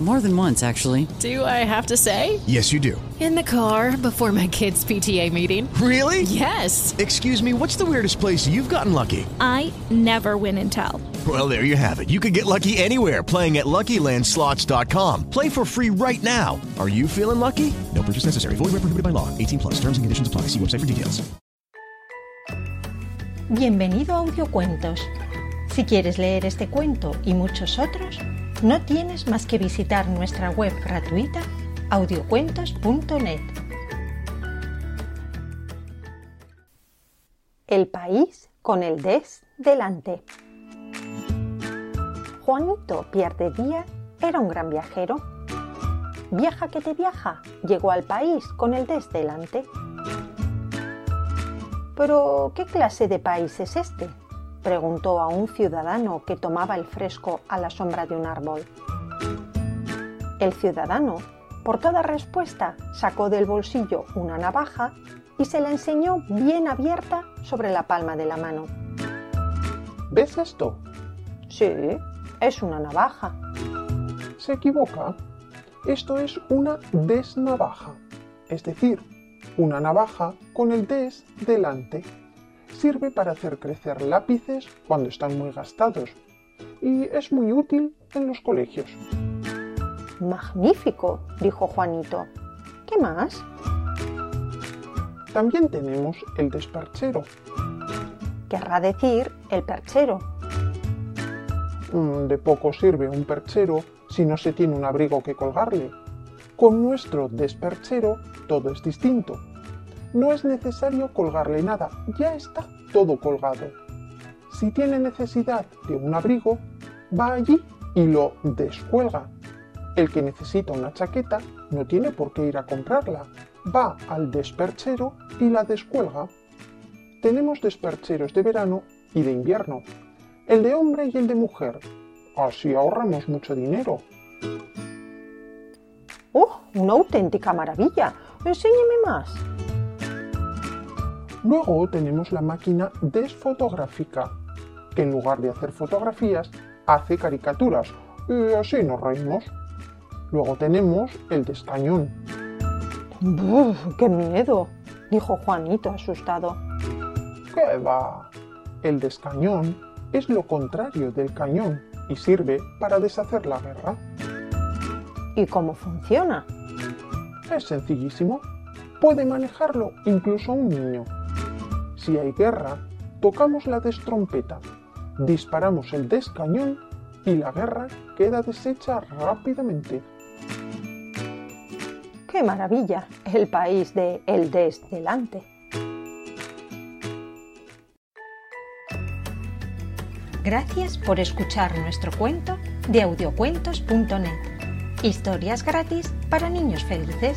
More than once, actually. Do I have to say? Yes, you do. In the car before my kids' PTA meeting. Really? Yes. Excuse me, what's the weirdest place you've gotten lucky? I never win and tell. Well, there you have it. You can get lucky anywhere playing at LuckyLandSlots.com. Play for free right now. Are you feeling lucky? No purchase necessary. Void where prohibited by law. 18 plus. Terms and conditions apply. See website for details. Bienvenido a Audiocuentos. Si quieres leer este cuento y muchos otros, no tienes más que visitar nuestra web gratuita audiocuentos.net. El país con el des delante. Juanito Pierde Día era un gran viajero. Viaja que te viaja, llegó al país con el des delante. Pero, ¿qué clase de país es este? Preguntó a un ciudadano que tomaba el fresco a la sombra de un árbol. El ciudadano, por toda respuesta, sacó del bolsillo una navaja y se la enseñó bien abierta sobre la palma de la mano. ¿Ves esto? Sí, es una navaja. Se equivoca. Esto es una desnavaja, es decir, una navaja con el des delante. Sirve para hacer crecer lápices cuando están muy gastados y es muy útil en los colegios. Magnífico, dijo Juanito. ¿Qué más? También tenemos el desperchero. Querrá decir el perchero. Mm, De poco sirve un perchero si no se tiene un abrigo que colgarle. Con nuestro desperchero todo es distinto. No es necesario colgarle nada, ya está todo colgado. Si tiene necesidad de un abrigo, va allí y lo descuelga. El que necesita una chaqueta no tiene por qué ir a comprarla. Va al desperchero y la descuelga. Tenemos despercheros de verano y de invierno. El de hombre y el de mujer. Así ahorramos mucho dinero. ¡Oh, una auténtica maravilla! Enséñeme más. Luego tenemos la máquina desfotográfica, que en lugar de hacer fotografías, hace caricaturas. Y así nos reímos. Luego tenemos el descañón. ¡Buf, ¡Qué miedo! dijo Juanito asustado. ¿Qué va? El descañón es lo contrario del cañón y sirve para deshacer la guerra. ¿Y cómo funciona? Es sencillísimo. Puede manejarlo incluso un niño. Si hay guerra, tocamos la destrompeta, disparamos el descañón y la guerra queda deshecha rápidamente. ¡Qué maravilla! El país de El Des delante. Gracias por escuchar nuestro cuento de audiocuentos.net. Historias gratis para niños felices.